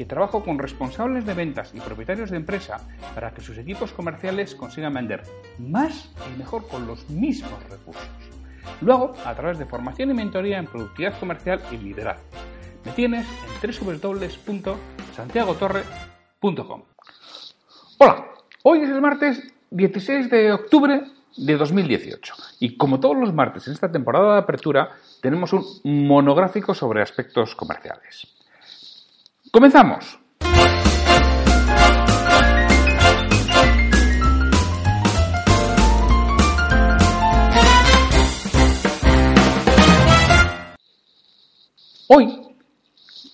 que trabajo con responsables de ventas y propietarios de empresa para que sus equipos comerciales consigan vender más y mejor con los mismos recursos. Luego, a través de formación y mentoría en productividad comercial y liderazgo. Me tienes en www.santiagotorre.com. Hola, hoy es el martes 16 de octubre de 2018 y como todos los martes en esta temporada de apertura tenemos un monográfico sobre aspectos comerciales. Comenzamos. Hoy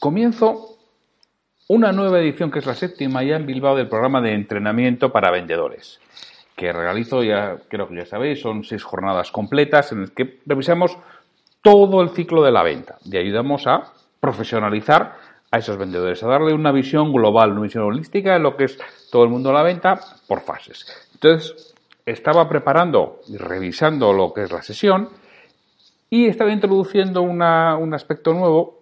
comienzo una nueva edición que es la séptima ya en Bilbao del programa de entrenamiento para vendedores que realizo, ya creo que ya sabéis, son seis jornadas completas en las que revisamos todo el ciclo de la venta y ayudamos a profesionalizar a esos vendedores, a darle una visión global, una visión holística de lo que es todo el mundo de la venta por fases. Entonces, estaba preparando y revisando lo que es la sesión y estaba introduciendo un aspecto nuevo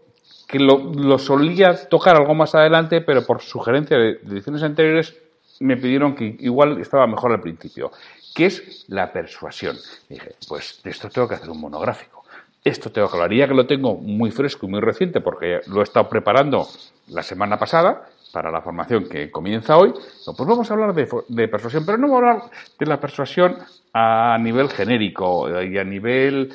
que lo, solía tocar algo más adelante, pero por sugerencia de ediciones anteriores me pidieron que igual estaba mejor al principio, que es la persuasión. dije, pues de esto tengo que hacer un monográfico. Esto te aclararía que lo tengo muy fresco y muy reciente porque lo he estado preparando la semana pasada para la formación que comienza hoy. Pues vamos a hablar de, de persuasión, pero no voy a hablar de la persuasión a nivel genérico y a nivel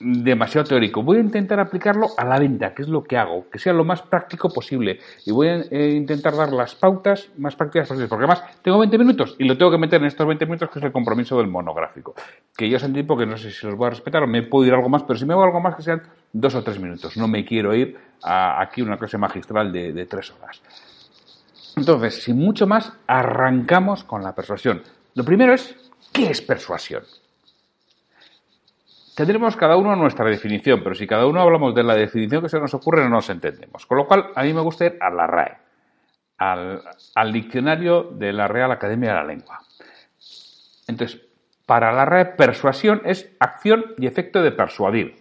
demasiado teórico. Voy a intentar aplicarlo a la venta, que es lo que hago, que sea lo más práctico posible. Y voy a eh, intentar dar las pautas más prácticas posibles, porque además tengo 20 minutos y lo tengo que meter en estos 20 minutos, que es el compromiso del monográfico. Que yo sentí porque no sé si los voy a respetar o me puedo ir algo más, pero si me hago algo más, que sean dos o tres minutos. No me quiero ir a aquí una clase magistral de, de tres horas. Entonces, sin mucho más, arrancamos con la persuasión. Lo primero es, ¿qué es persuasión? Tendremos cada uno nuestra definición, pero si cada uno hablamos de la definición que se nos ocurre, no nos entendemos. Con lo cual, a mí me gusta ir a la RAE, al, diccionario de la Real Academia de la Lengua. Entonces, para la RAE, persuasión es acción y efecto de persuadir.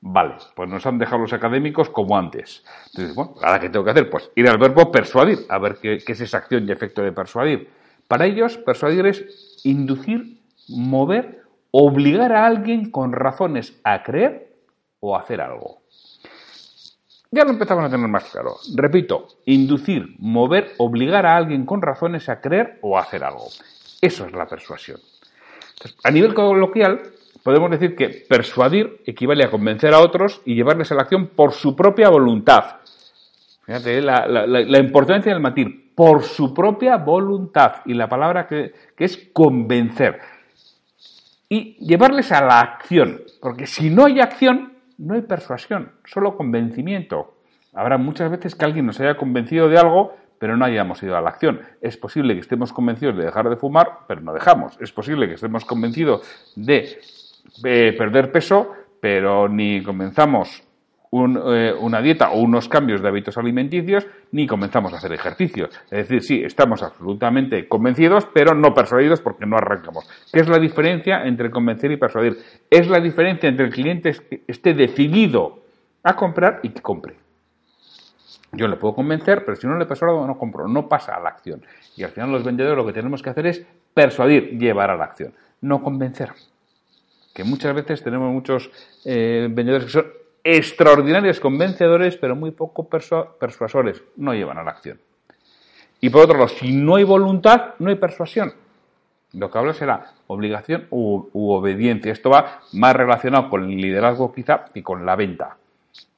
Vale, pues nos han dejado los académicos como antes. Entonces, bueno, ¿ahora qué tengo que hacer? Pues ir al verbo persuadir, a ver qué, qué es esa acción y efecto de persuadir. Para ellos, persuadir es inducir, mover obligar a alguien con razones a creer o a hacer algo. Ya lo empezamos a tener más claro. Repito, inducir, mover, obligar a alguien con razones a creer o a hacer algo. Eso es la persuasión. a nivel coloquial, podemos decir que persuadir equivale a convencer a otros y llevarles a la acción por su propia voluntad. Fíjate la, la, importancia del matir, por su propia voluntad. Y la palabra que es convencer y llevarles a la acción, porque si no hay acción, no hay persuasión, solo convencimiento. Habrá muchas veces que alguien nos haya convencido de algo, pero no hayamos ido a la acción. Es posible que estemos convencidos de dejar de fumar, pero no dejamos. Es posible que estemos convencidos de eh, perder peso, pero ni comenzamos eh, una dieta o unos cambios de hábitos alimenticios ni comenzamos a hacer ejercicios. Es decir, sí, estamos absolutamente convencidos, pero no persuadidos porque no arrancamos. ¿Qué es la diferencia entre convencer y persuadir? Es la diferencia entre el cliente esté decidido a comprar y que compre. Yo le puedo convencer, pero si no le persuado, no compro, no pasa a la acción. Y al final los vendedores lo que tenemos que hacer es persuadir, llevar a la acción, no convencer. Que muchas veces tenemos muchos eh, vendedores que son extraordinarios convencedores, pero muy poco persuasores, no llevan a la acción. Y por otro lado, si no hay voluntad, no hay persuasión. Lo que habla será obligación u, obediencia. Esto va más relacionado con el liderazgo quizá que con la venta.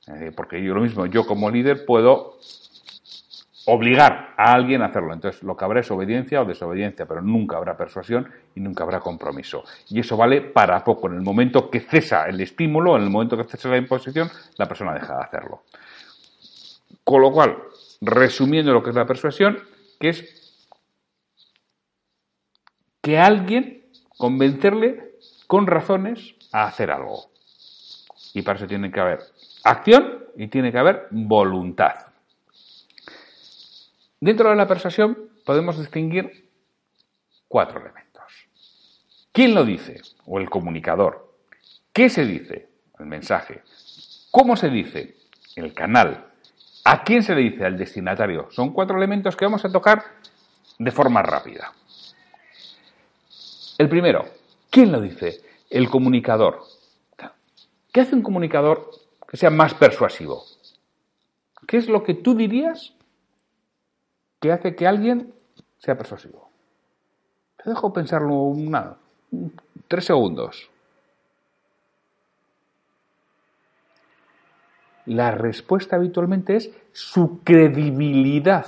Eh, porque yo lo mismo, yo como líder puedo obligar a alguien a hacerlo. Entonces, lo que habrá es obediencia o desobediencia, pero nunca habrá persuasión y nunca habrá compromiso. Y eso vale para poco. En el momento que cesa el estímulo, en el momento que cesa la imposición, la persona deja de hacerlo. Con lo cual, resumiendo lo que es la persuasión, que es que alguien convencerle con razones a hacer algo. Y para eso tiene que haber acción y tiene que haber voluntad. Dentro de la persuasión podemos distinguir cuatro elementos. ¿Quién lo dice? O el comunicador. ¿Qué se dice? El mensaje. ¿Cómo se dice? El canal. ¿A quién se le dice? Al destinatario. Son cuatro elementos que vamos a tocar de forma rápida. El primero, ¿quién lo dice? El comunicador. ¿Qué hace un comunicador que sea más persuasivo? ¿Qué es lo que tú dirías que hace que alguien sea persuasivo? Te dejo pensarlo una, tres segundos. La respuesta habitualmente es su credibilidad.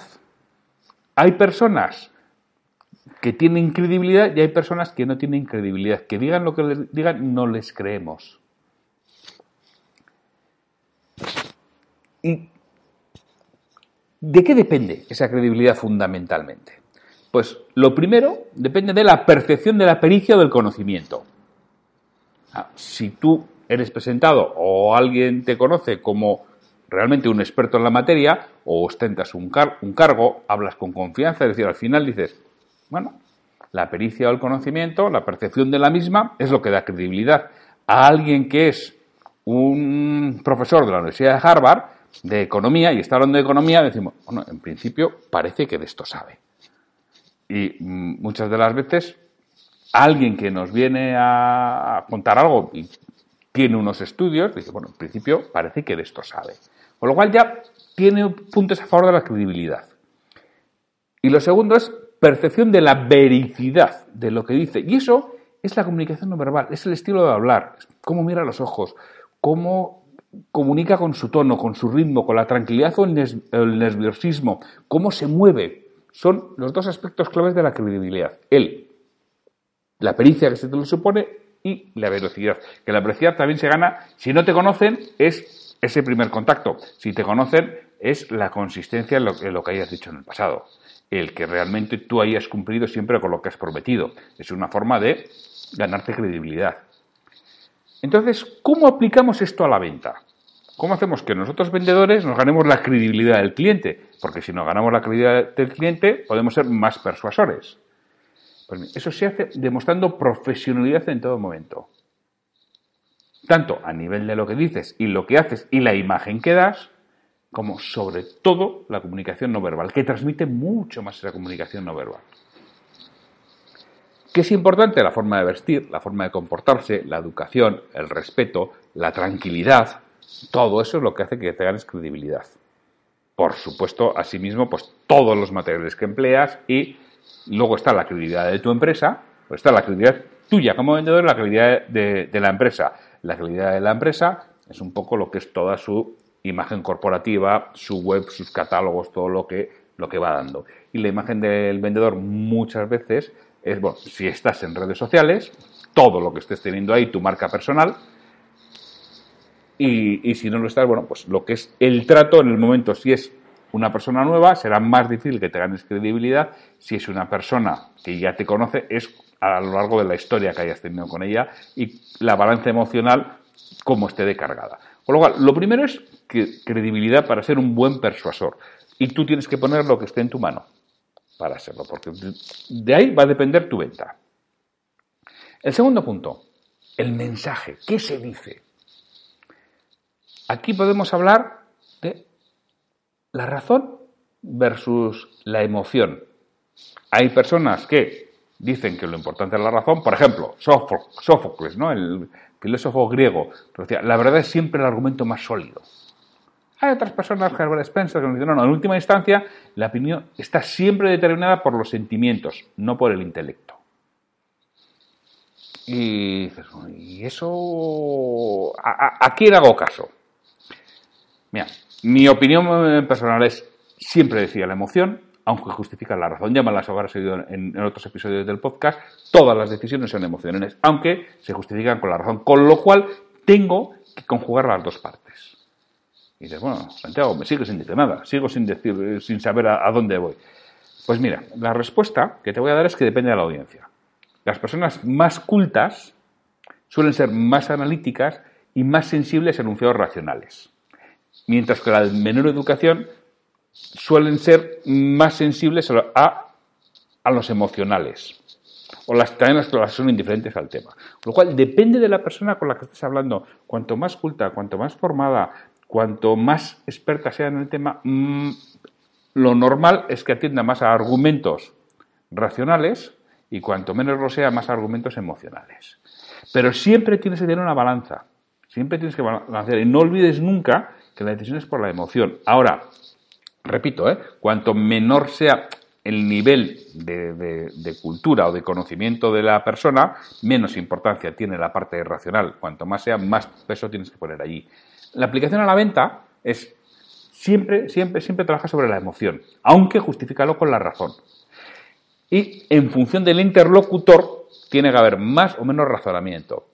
Hay personas que tienen credibilidad y hay personas que no tienen credibilidad. Que digan lo que les digan, no les creemos. ¿Y de qué depende esa credibilidad fundamentalmente? Pues lo primero depende de la percepción de la pericia o del conocimiento. Ah, si tú eres presentado o alguien te conoce como realmente un experto en la materia o ostentas un, un cargo, hablas con confianza, es decir, al final dices, bueno, la pericia o el conocimiento, la percepción de la misma es lo que da credibilidad. A alguien que es un profesor de la Universidad de Harvard de economía y está hablando de economía, decimos, bueno, en principio parece que de esto sabe. Y mm, muchas de las veces alguien que nos viene a contar algo y tiene unos estudios, dice, bueno, en principio parece que de esto sabe. Con lo cual ya tiene puntos a favor de la credibilidad. Y lo segundo es percepción de la vericidad de lo que dice. Y eso es la comunicación no verbal, es el estilo de hablar, cómo mira los ojos, cómo comunica con su tono, con su ritmo, con la tranquilidad o el, nerviosismo, cómo se mueve. Son los dos aspectos claves de la credibilidad. Él, la pericia que se te lo supone y la velocidad. Que la velocidad también se gana, si no te conocen, es ese primer contacto. Si te conocen, es la consistencia en lo que hayas dicho en el pasado el que realmente tú hayas cumplido siempre con lo que has prometido. Es una forma de ganarte credibilidad. Entonces, ¿cómo aplicamos esto a la venta? ¿Cómo hacemos que nosotros vendedores nos ganemos la credibilidad del cliente? Porque si nos ganamos la credibilidad del cliente, podemos ser más persuasores. Pues eso se hace demostrando profesionalidad en todo momento. Tanto a nivel de lo que dices y lo que haces y la imagen que das, como sobre todo la comunicación no verbal, que transmite mucho más esa comunicación no verbal. ¿Qué es importante? La forma de vestir, la forma de comportarse, la educación, el respeto, la tranquilidad. Todo eso es lo que hace que te ganes credibilidad. Por supuesto, asimismo, pues todos los materiales que empleas y luego está la credibilidad de tu empresa, pues está la credibilidad tuya como vendedor la credibilidad de, de la empresa. La credibilidad de la empresa es un poco lo que es toda su imagen corporativa, su web, sus catálogos, todo lo que, lo que va dando. Y la imagen del vendedor muchas veces es, bueno, si estás en redes sociales, todo lo que estés teniendo ahí, tu marca personal, y, y, si no lo estás, bueno, pues lo que es el trato en el momento, si es una persona nueva, será más difícil que te ganes credibilidad. Si es una persona que ya te conoce, es a lo largo de la historia que hayas tenido con ella y la balanza emocional como esté de cargada. Con lo cual, lo primero es credibilidad para ser un buen persuasor. Y tú tienes que poner lo que esté en tu mano para hacerlo, porque de ahí va a depender tu venta. El segundo punto, el mensaje. ¿Qué se dice? Aquí podemos hablar de la razón versus la emoción. Hay personas que dicen que lo importante es la razón, por ejemplo, Sófocles, ¿no? el filósofo griego, la verdad es siempre el argumento más sólido. Hay otras personas, Herbert Spencer, que nos dicen, no, no, en última instancia, la opinión está siempre determinada por los sentimientos, no por el intelecto. Y dices, ¿y eso a, quién hago caso? Mira, mi opinión personal es, siempre decía la emoción, aunque justifica la razón. Ya me las habrás oído en, en, otros episodios del podcast. Todas las decisiones son emocionales, aunque se justifican con la razón. Con lo cual, tengo que conjugar las dos partes. Y dices, bueno, Santiago, me sigo sin decir nada, sigo sin, decir, sin saber a, dónde voy. Pues mira, la respuesta que te voy a dar es que depende de la audiencia. las personas más cultas suelen ser más analíticas y más sensibles a enunciados racionales, mientras que la menor educación suelen ser más sensibles a, a los emocionales o las también las que son indiferentes al tema. Lo cual depende de la persona con la que estés hablando. Cuanto más culta, cuanto más formada, cuanto más experta sea en el tema, mm, lo normal es que atienda más a argumentos racionales y cuanto menos lo sea, más argumentos emocionales. Pero siempre tienes que tener una balanza. Siempre tienes que balancear. Y no olvides nunca que la decisión es por la emoción. Ahora, repito, ¿eh? cuanto menor sea el nivel de, cultura o de conocimiento de la persona, menos importancia tiene la parte racional. Cuanto más sea, más peso tienes que poner allí. La aplicación a la venta es siempre, siempre, siempre trabaja sobre la emoción, aunque justifícalo con la razón. Y en función del interlocutor tiene que haber más o menos razonamiento.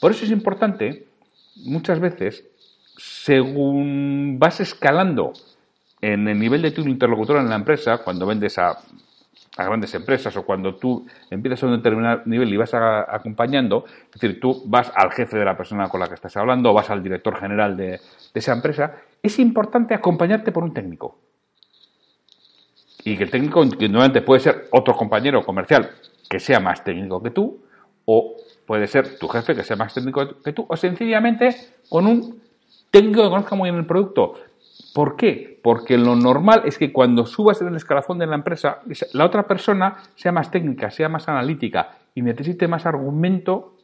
Por eso es importante, muchas veces, según vas escalando en el nivel de tu interlocutor en la empresa, cuando vendes a, grandes empresas o cuando tú empiezas a un determinado nivel y vas acompañando, es decir, tú vas al jefe de la persona con la que estás hablando vas al director general de, esa empresa, es importante acompañarte por un técnico. Y que el técnico, puede ser otro compañero comercial que sea más técnico que tú, o puede ser tu jefe que sea más técnico que tú, o sencillamente con un técnico que conozca muy bien el producto, ¿Por qué? Porque lo normal es que cuando subas en el escalafón de la empresa, la otra persona sea más técnica, sea más analítica y necesite más argumento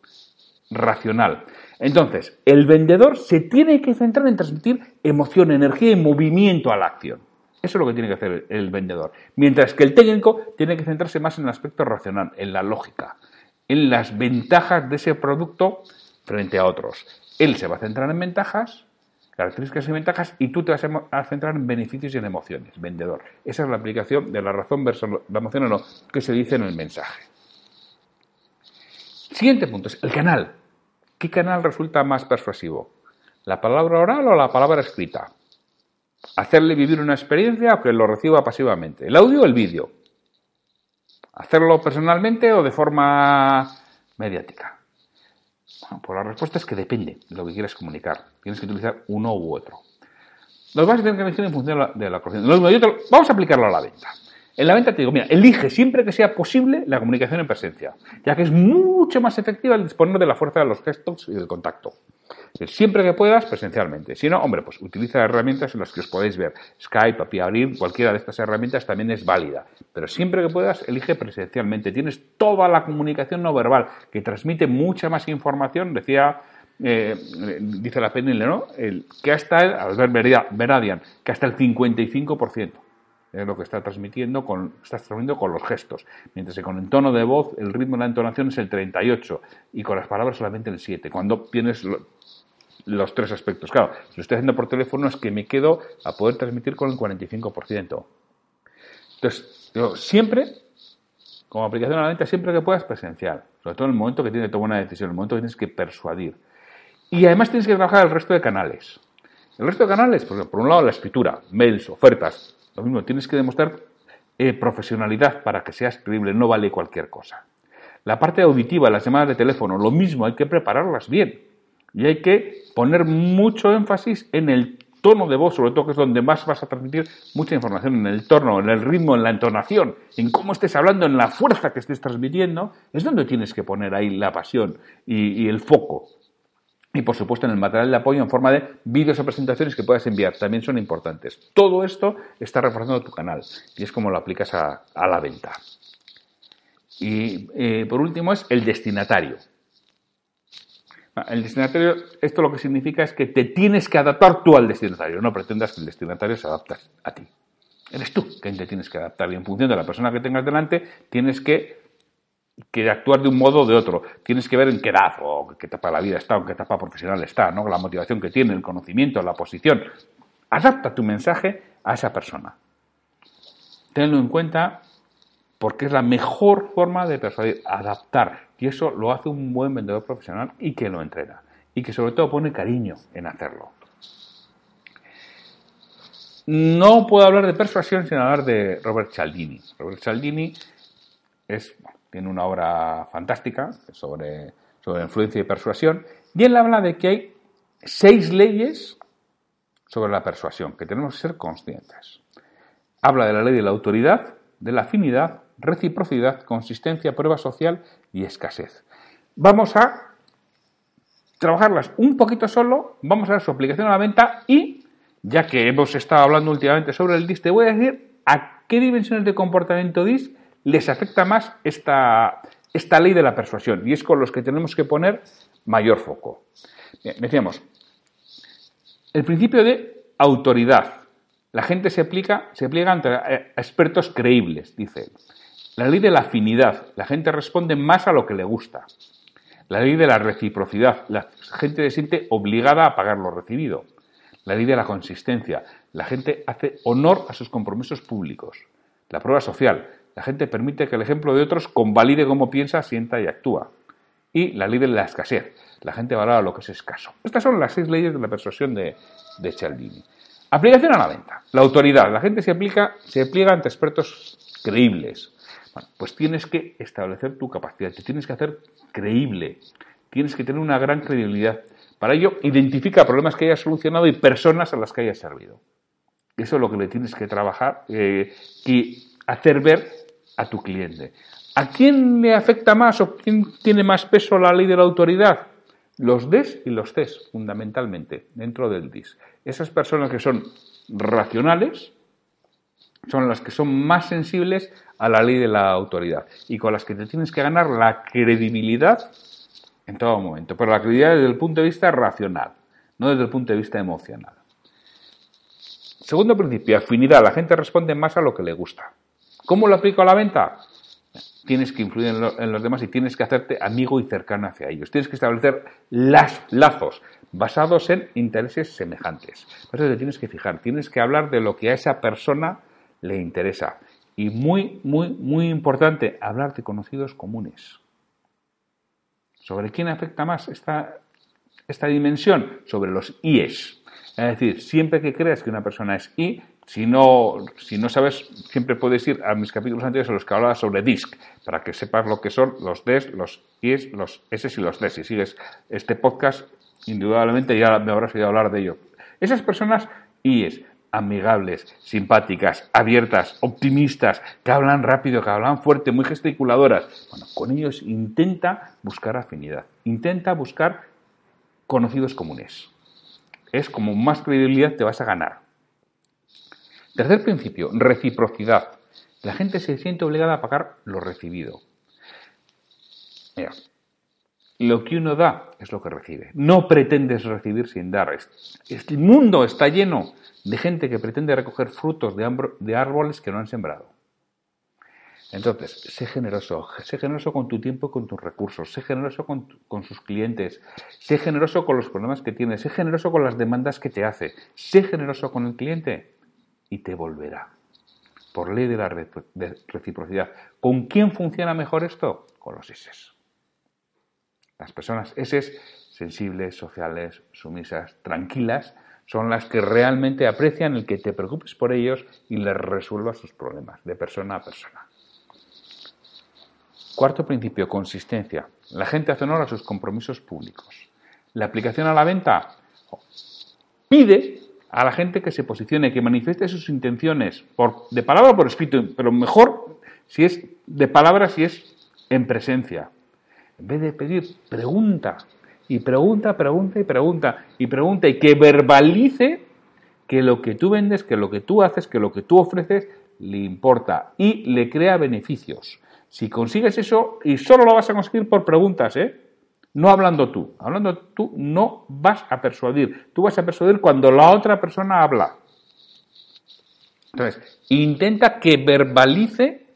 racional. Entonces, el vendedor se tiene que centrar en transmitir emoción, energía y movimiento a la acción. Eso es lo que tiene que hacer el vendedor. Mientras que el técnico tiene que centrarse más en el aspecto racional, en la lógica, en las ventajas de ese producto frente a otros. Él se va a centrar en ventajas características y ventajas y tú te vas a centrar en beneficios y en emociones, vendedor. Esa es la aplicación de la razón versus la emoción o no, que se dice en el mensaje. Siguiente punto es el canal. ¿Qué canal resulta más persuasivo? ¿La palabra oral o la palabra escrita? Hacerle vivir una experiencia o que lo reciba pasivamente. ¿El audio o el vídeo? ¿Hacerlo personalmente o de forma mediática? Pues la respuesta es que depende de lo que quieras comunicar. Tienes que utilizar uno u otro. Los vas a tener que elegir en función de la, de Vamos a aplicarlo a la venta. En la venta te digo, mira, elige siempre que sea posible la comunicación en presencia, ya que es mucho más efectiva el disponer de la fuerza de los gestos y del contacto. Siempre que puedas, presencialmente. Si no, hombre, pues utiliza herramientas en las que os podéis ver. Skype, API Abrir, cualquiera de estas herramientas también es válida. Pero siempre que puedas, elige presencialmente. Tienes toda la comunicación no verbal, que transmite mucha más información. Decía eh, dice la PNL, ¿no? El, que hasta el, Albert Beradian, que hasta el 55% es lo que está transmitiendo con, está transmitiendo con los gestos. Mientras que con el tono de voz, el ritmo de la entonación es el 38 y con las palabras solamente el 7. Cuando tienes los tres aspectos. Claro, si lo estoy haciendo por teléfono es que me quedo a poder transmitir con el 45%. Entonces, yo siempre, como aplicación a la venta, siempre que puedas presencial. Sobre todo en el momento que tienes que tomar una decisión, en el momento que tienes que persuadir. Y además tienes que trabajar el resto de canales. El resto de canales, por, por un lado la escritura, mails, ofertas, lo mismo, tienes que demostrar eh, profesionalidad para que seas creíble, no vale cualquier cosa. La parte auditiva, las llamadas de teléfono, lo mismo, hay que prepararlas bien. Y hay que poner mucho énfasis en el tono de voz, sobre todo que es donde más vas a transmitir mucha información, en el tono, en el ritmo, en la entonación, en cómo estés hablando, en la fuerza que estés transmitiendo, es donde tienes que poner ahí la pasión y el foco. Y por supuesto en el material de apoyo en forma de vídeos o presentaciones que puedas enviar, también son importantes. Todo esto está reforzando tu canal y es como lo aplicas a, la venta. Y eh, por último es el destinatario. El destinatario, esto lo que significa es que te tienes que adaptar tú al destinatario, no pretendas que el destinatario se adapte a ti. Eres tú quien te tienes que adaptar y en función de la persona que tengas delante tienes que que actuar de un modo o de otro. Tienes que ver en qué edad o qué etapa de la vida está o qué etapa profesional está, ¿no? la motivación que tiene, el conocimiento, la posición. Adapta tu mensaje a esa persona. Tenlo en cuenta porque es la mejor forma de persuadir, adaptar. Y eso lo hace un buen vendedor profesional y que lo entrena. Y que sobre todo pone cariño en hacerlo. No puedo hablar de persuasión sin hablar de Robert Cialdini. Robert Cialdini tiene una obra fantástica sobre, sobre influencia y persuasión, y él habla de que hay seis leyes sobre la persuasión, que tenemos que ser conscientes. Habla de la ley de la autoridad, de la afinidad, reciprocidad, consistencia, prueba social y escasez. Vamos a trabajarlas un poquito solo, vamos a ver su aplicación a la venta y, ya que hemos estado hablando últimamente sobre el DIS, te voy a decir a qué dimensiones de comportamiento DIS les afecta más esta, esta ley de la persuasión y es con los que tenemos que poner mayor foco. decíamos, el principio de autoridad. La gente se, aplica, se pliega ante expertos creíbles, dice él. La ley de la afinidad. La gente responde más a lo que le gusta. La ley de la reciprocidad. La gente se siente obligada a pagar lo recibido. La ley de la consistencia. La gente hace honor a sus compromisos públicos. La prueba social. La gente permite que el ejemplo de otros convalide cómo piensa, sienta y actúa. Y la ley de la escasez. La gente valora lo que es escaso. Estas son las seis leyes de la persuasión de, de Cialdini. Aplicación a la venta. La autoridad. La gente se, aplica, se pliega ante expertos creíbles. Bueno, pues tienes que establecer tu capacidad, te tienes que hacer creíble, tienes que tener una gran credibilidad. Para ello, identifica problemas que hayas solucionado y personas a las que hayas servido. Eso es lo que le tienes que trabajar eh, y hacer ver a tu cliente. ¿A quién le afecta más o quién tiene más peso la ley de la autoridad? Los DES y los CES, fundamentalmente, dentro del DIS. Esas personas que son racionales son las que son más sensibles a la ley de la autoridad y con las que te tienes que ganar la credibilidad en todo momento, pero la credibilidad desde el punto de vista racional, no desde el punto de vista emocional. Segundo principio, afinidad. La gente responde más a lo que le gusta. ¿Cómo lo aplico a la venta? Tienes que influir en, los demás y tienes que hacerte amigo y cercano hacia ellos. Tienes que establecer las, lazos basados en intereses semejantes. Eso te tienes que fijar, tienes que hablar de lo que a esa persona le interesa. Y muy, muy, muy importante, hablar de conocidos comunes. ¿Sobre quién afecta más esta, esta dimensión? Sobre los IES. Es decir, siempre que creas que una persona es I, si no, si no sabes, siempre puedes ir a mis capítulos anteriores en los que hablaba sobre DISC, para que sepas lo que son los DES, los IES, los S y los DES. Si sigues este podcast, indudablemente ya me habrás oído hablar de ello. Esas personas IES amigables, simpáticas, abiertas, optimistas, que hablan rápido, que hablan fuerte, muy gesticuladoras. Bueno, con ellos intenta buscar afinidad, intenta buscar conocidos comunes. Es como más credibilidad te vas a ganar. Tercer principio, reciprocidad. La gente se siente obligada a pagar lo recibido. Mira, lo que uno da es lo que recibe. No pretendes recibir sin dar. El mundo está lleno de gente que pretende recoger frutos de árboles que no han sembrado. Entonces, sé generoso, sé generoso con tu tiempo y con tus recursos, sé generoso con, con, sus clientes, sé generoso con los problemas que tienes, sé generoso con las demandas que te hace, sé generoso con el cliente y te volverá. Por ley de la reciprocidad. ¿Con quién funciona mejor esto? Con los ISES. Las personas S sensibles, sociales, sumisas, tranquilas, son las que realmente aprecian el que te preocupes por ellos y les resuelvas sus problemas de persona a persona. Cuarto principio, consistencia. La gente hace honor a sus compromisos públicos. La aplicación a la venta pide a la gente que se posicione, que manifieste sus intenciones por, de palabra o por escrito, pero mejor si es de palabra, si es en presencia. En vez de pedir, pregunta. Y pregunta, pregunta y pregunta. Y pregunta y que verbalice que lo que tú vendes, que lo que tú haces, que lo que tú ofreces le importa y le crea beneficios. Si consigues eso, y solo lo vas a conseguir por preguntas, ¿eh? No hablando tú. Hablando tú no vas a persuadir. Tú vas a persuadir cuando la otra persona habla. Entonces, intenta que verbalice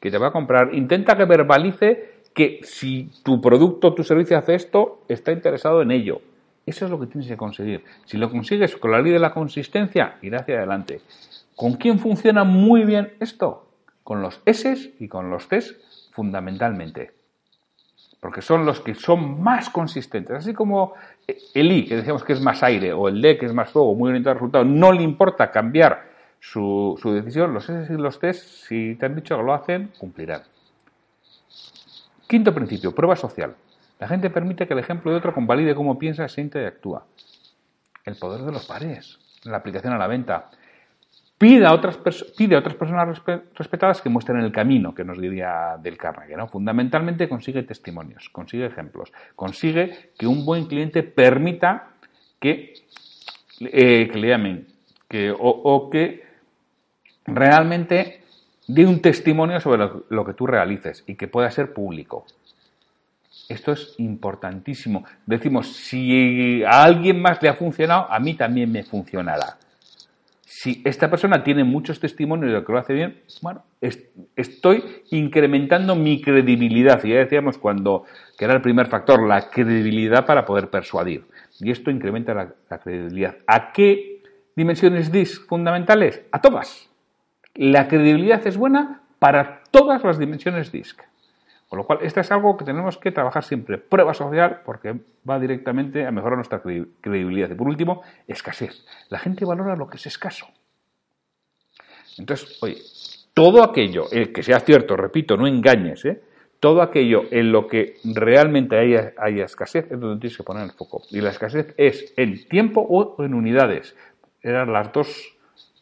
que te va a comprar. Intenta que verbalice que si tu producto tu servicio hace esto, está interesado en ello. Eso es lo que tienes que conseguir. Si lo consigues con la ley de la consistencia, irá hacia adelante. ¿Con quién funciona muy bien esto? Con los S y con los T fundamentalmente. Porque son los que son más consistentes. Así como el I, que decíamos que es más aire, o el D, que es más fuego, muy al resultado, no le importa cambiar su, decisión, los S y los T, si te han dicho que lo hacen, cumplirán. Quinto principio, prueba social. La gente permite que el ejemplo de otro convalide cómo piensa, siente y actúa. El poder de los pares, la aplicación a la venta. Pide a otras, personas respetadas que muestren el camino, que nos diría Del Carnegie. ¿no? Fundamentalmente consigue testimonios, consigue ejemplos, consigue que un buen cliente permita que, eh, le llamen, que, o, que realmente dé un testimonio sobre lo que tú realices y que pueda ser público. Esto es importantísimo. Decimos, si a alguien más le ha funcionado, a mí también me funcionará. Si esta persona tiene muchos testimonios de que lo hace bien, bueno, estoy incrementando mi credibilidad. Y ya decíamos cuando, que era el primer factor, la credibilidad para poder persuadir. Y esto incrementa la, credibilidad. ¿A qué dimensiones DISC fundamentales? A todas. La credibilidad es buena para todas las dimensiones DISC. Con lo cual, esto es algo que tenemos que trabajar siempre. Prueba social, porque va directamente a mejorar nuestra credibilidad. Y por último, escasez. La gente valora lo que es escaso. Entonces, oye, todo aquello, eh, que sea cierto, repito, no engañes, ¿eh? todo aquello en lo que realmente haya, haya, escasez es donde tienes que poner el foco. Y la escasez es en tiempo o en unidades. Eran las dos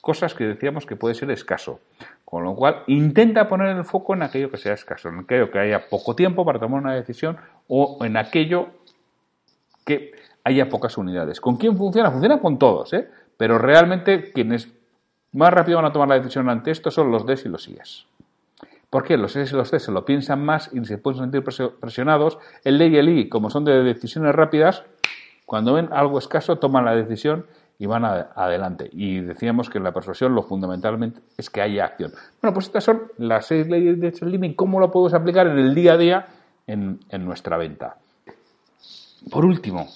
cosas que decíamos que puede ser escaso. Con lo cual, intenta poner el foco en aquello que sea escaso, en aquello que haya poco tiempo para tomar una decisión o en aquello que haya pocas unidades. ¿Con quién funciona? Funciona con todos, ¿eh? pero realmente quienes más rápido van a tomar la decisión ante esto son los DES y los IES. ¿Por qué? Los IES y los DES se lo piensan más y se pueden sentir presionados. El D y el I, como son de decisiones rápidas, cuando ven algo escaso, toman la decisión y van adelante. Y decíamos que en la persuasión lo fundamentalmente es que haya acción. Bueno, pues estas son las seis leyes de y cómo lo podemos aplicar en el día a día en, en nuestra venta. Por último,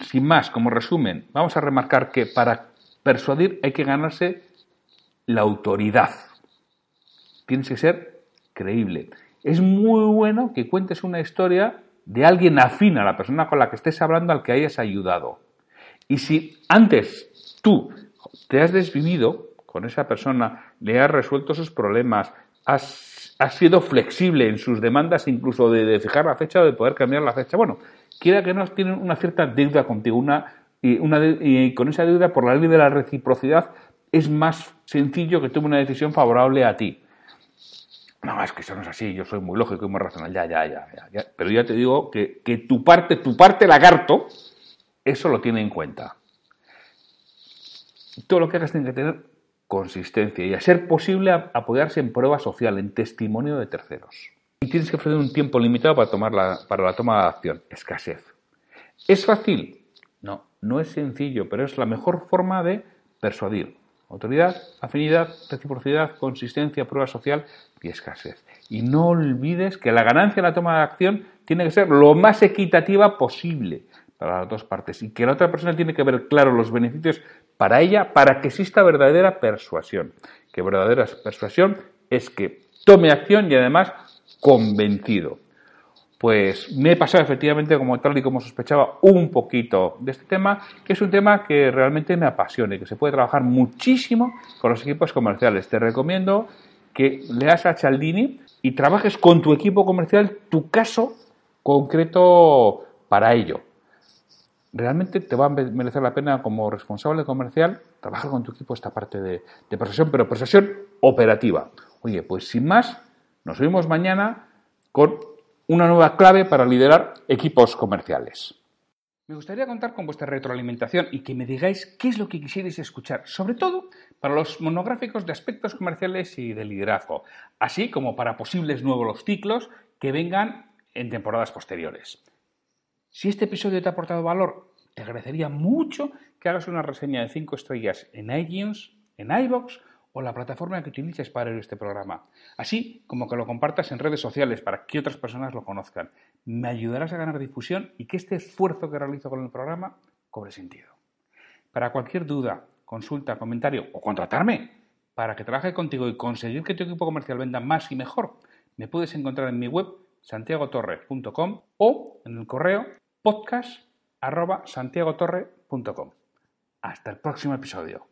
sin más, como resumen, vamos a remarcar que para persuadir hay que ganarse la autoridad. Tienes que ser creíble. Es muy bueno que cuentes una historia de alguien afín a la persona con la que estés hablando al que hayas ayudado. Y si antes tú te has desvivido con esa persona, le has resuelto sus problemas, has, sido flexible en sus demandas, incluso de, fijar la fecha o de poder cambiar la fecha, bueno, quiera que no tienen una cierta deuda contigo, una, y, una y con esa deuda, por la ley de la reciprocidad, es más sencillo que tome una decisión favorable a ti. No, es que eso no es así, yo soy muy lógico y muy racional, ya, ya, ya, ya. Pero ya te digo que, que tu parte, tu parte lagarto, eso lo tiene en cuenta. Todo lo que hagas tiene que tener consistencia y a ser posible apoyarse en prueba social, en testimonio de terceros. Y tienes que ofrecer un tiempo limitado para, tomar la, para la toma de acción. Escasez. ¿Es fácil? No, no es sencillo, pero es la mejor forma de persuadir. Autoridad, afinidad, reciprocidad, consistencia, prueba social y escasez. Y no olvides que la ganancia en la toma de acción tiene que ser lo más equitativa posible para las dos partes y que la otra persona tiene que ver claro los beneficios para ella para que exista verdadera persuasión. Que verdadera persuasión es que tome acción y además convencido. Pues me he pasado efectivamente, como tal y como sospechaba, un poquito de este tema, que es un tema que realmente me apasiona y que se puede trabajar muchísimo con los equipos comerciales. Te recomiendo que leas a Cialdini y trabajes con tu equipo comercial tu caso concreto para ello realmente te va a merecer la pena como responsable comercial trabajar con tu equipo esta parte de, de persuasión, pero persuasión operativa. Oye, pues sin más, nos vemos mañana con una nueva clave para liderar equipos comerciales. Me gustaría contar con vuestra retroalimentación y que me digáis qué es lo que quisierais escuchar, sobre todo para los monográficos de aspectos comerciales y de liderazgo, así como para posibles nuevos ciclos que vengan en temporadas posteriores. Si este episodio te ha aportado valor, te agradecería mucho que hagas una reseña de 5 estrellas en iTunes, en iBox o la plataforma que utilices para ver este programa, así como que lo compartas en redes sociales para que otras personas lo conozcan. Me ayudarás a ganar difusión y que este esfuerzo que realizo con el programa cobre sentido. Para cualquier duda, consulta, comentario o contratarme para que trabaje contigo y conseguir que tu equipo comercial venda más y mejor, me puedes encontrar en mi web santiagotorre.com o en el correo podcast arroba santiagotorre.com. Hasta el próximo episodio.